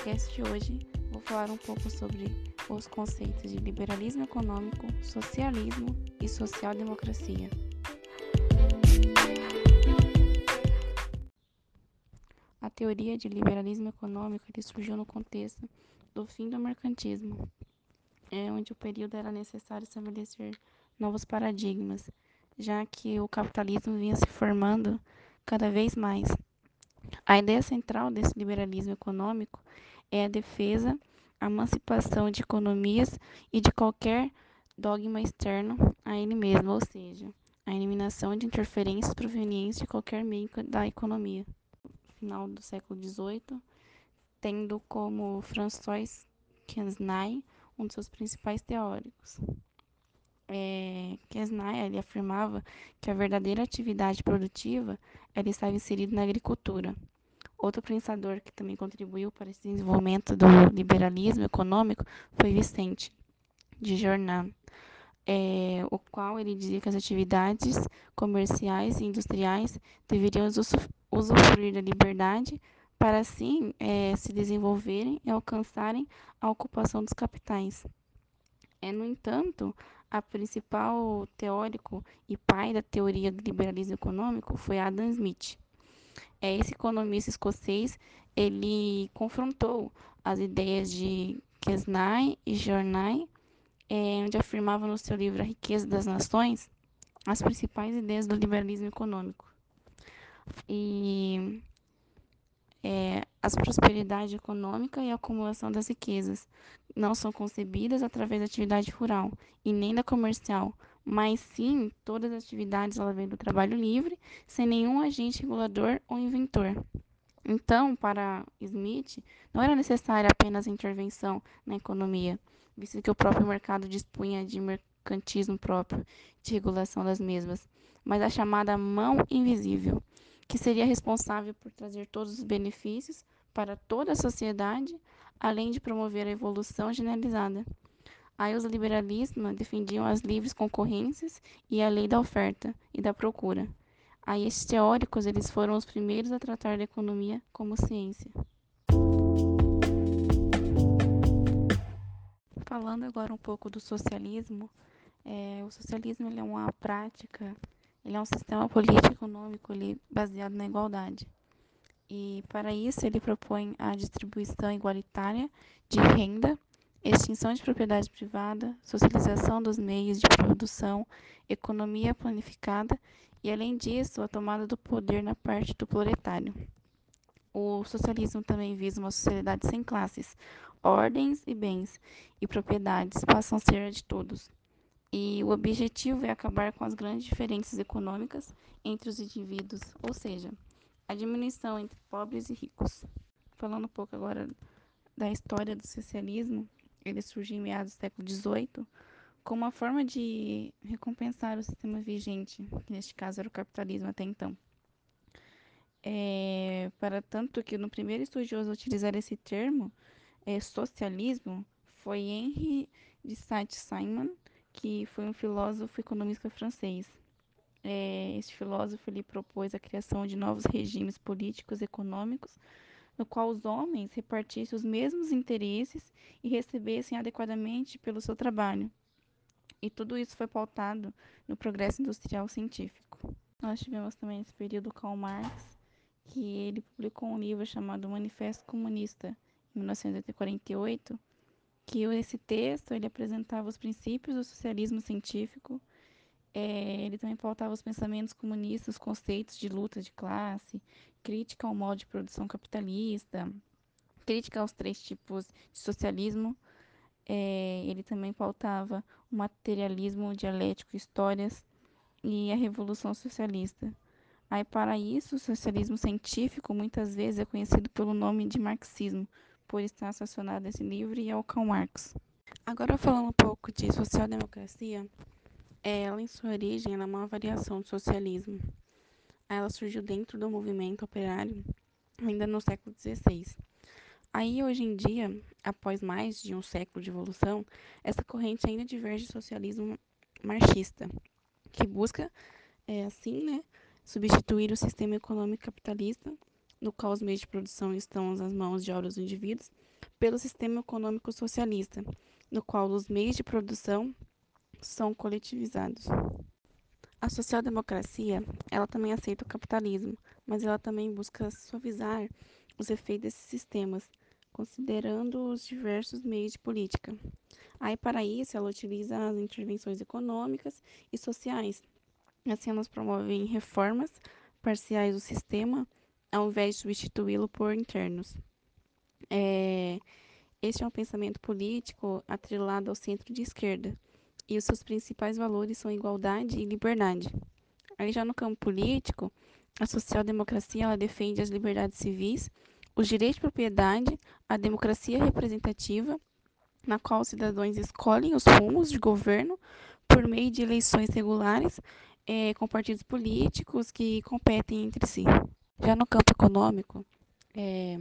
podcast de hoje vou falar um pouco sobre os conceitos de liberalismo econômico, socialismo e social-democracia. A teoria de liberalismo econômico surgiu no contexto do fim do mercantismo, é onde o período era necessário estabelecer novos paradigmas, já que o capitalismo vinha se formando cada vez mais. A ideia central desse liberalismo econômico é a defesa, a emancipação de economias e de qualquer dogma externo a ele mesmo, ou seja, a eliminação de interferências provenientes de qualquer meio da economia. Final do século XVIII, tendo como François Quesnay um de seus principais teóricos. É, Quesnay ele afirmava que a verdadeira atividade produtiva ela estava inserida na agricultura. Outro pensador que também contribuiu para esse desenvolvimento do liberalismo econômico foi Vicente de Jornal, é, o qual ele dizia que as atividades comerciais e industriais deveriam usufruir da liberdade para assim é, se desenvolverem e alcançarem a ocupação dos capitais. É, no entanto, a principal teórico e pai da teoria do liberalismo econômico foi Adam Smith é, esse economista escocês ele confrontou as ideias de Kesnay e Jornay, é, onde afirmava no seu livro A Riqueza das Nações as principais ideias do liberalismo econômico. E é, a prosperidade econômica e a acumulação das riquezas não são concebidas através da atividade rural e nem da comercial, mas sim todas as atividades ela vem do trabalho livre, sem nenhum agente regulador ou inventor. Então, para Smith, não era necessária apenas a intervenção na economia, visto que o próprio mercado dispunha de mercantismo próprio, de regulação das mesmas, mas a chamada mão invisível, que seria responsável por trazer todos os benefícios para toda a sociedade, além de promover a evolução generalizada. Aí os liberalistas defendiam as livres concorrências e a lei da oferta e da procura. Aí esses teóricos eles foram os primeiros a tratar da economia como ciência. Falando agora um pouco do socialismo, é, o socialismo é uma prática, ele é um sistema político econômico ele, baseado na igualdade. E para isso ele propõe a distribuição igualitária de renda extinção de propriedade privada, socialização dos meios de produção, economia planificada e, além disso, a tomada do poder na parte do proletário. O socialismo também visa uma sociedade sem classes, ordens e bens e propriedades passam a ser de todos. E o objetivo é acabar com as grandes diferenças econômicas entre os indivíduos, ou seja, a diminuição entre pobres e ricos. Falando um pouco agora da história do socialismo, ele surgiu em meados do século XVIII como uma forma de recompensar o sistema vigente, que neste caso era o capitalismo até então. É, para tanto que no primeiro estudioso a utilizar esse termo, é, socialismo, foi Henri de Saint-Simon, que foi um filósofo economista francês. É, este filósofo ele propôs a criação de novos regimes políticos econômicos no qual os homens repartissem os mesmos interesses e recebessem adequadamente pelo seu trabalho. E tudo isso foi pautado no progresso industrial científico. Nós tivemos também esse período Karl Marx, que ele publicou um livro chamado Manifesto Comunista, em 1948, que esse texto ele apresentava os princípios do socialismo científico é, ele também pautava os pensamentos comunistas, os conceitos de luta de classe, crítica ao modo de produção capitalista, crítica aos três tipos de socialismo. É, ele também pautava o materialismo dialético, histórias e a revolução socialista. Aí, para isso, o socialismo científico muitas vezes é conhecido pelo nome de marxismo, por estar associado a esse livro e ao Karl Marx. Agora, falando um pouco de social-democracia, ela, em sua origem, é uma variação do socialismo. Ela surgiu dentro do movimento operário ainda no século XVI. Aí, hoje em dia, após mais de um século de evolução, essa corrente ainda diverge do socialismo marxista, que busca, é, assim, né, substituir o sistema econômico capitalista, no qual os meios de produção estão nas mãos de obras dos indivíduos, pelo sistema econômico socialista, no qual os meios de produção são coletivizados. A social-democracia, ela também aceita o capitalismo, mas ela também busca suavizar os efeitos desses sistemas, considerando os diversos meios de política. Aí, para isso, ela utiliza as intervenções econômicas e sociais. Assim, elas promovem reformas parciais do sistema, ao invés de substituí-lo por internos. É, este é um pensamento político atrelado ao centro de esquerda, e os seus principais valores são igualdade e liberdade. Aí já no campo político, a social-democracia ela defende as liberdades civis, os direitos de propriedade, a democracia representativa, na qual os cidadãos escolhem os rumos de governo por meio de eleições regulares é, com partidos políticos que competem entre si. Já no campo econômico, é,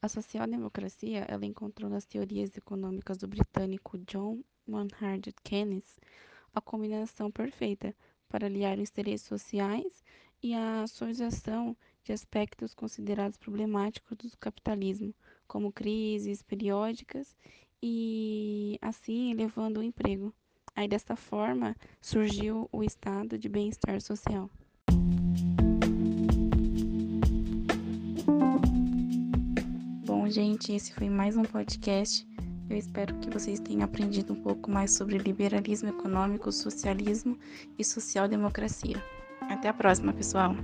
a social-democracia ela encontrou nas teorias econômicas do britânico John Maynard Keynes a combinação perfeita para aliar os interesses sociais e a suavização de aspectos considerados problemáticos do capitalismo, como crises periódicas e assim elevando o emprego. Aí desta forma surgiu o estado de bem-estar social. Bom, gente, esse foi mais um podcast. Eu espero que vocês tenham aprendido um pouco mais sobre liberalismo econômico, socialismo e social-democracia. Até a próxima, pessoal!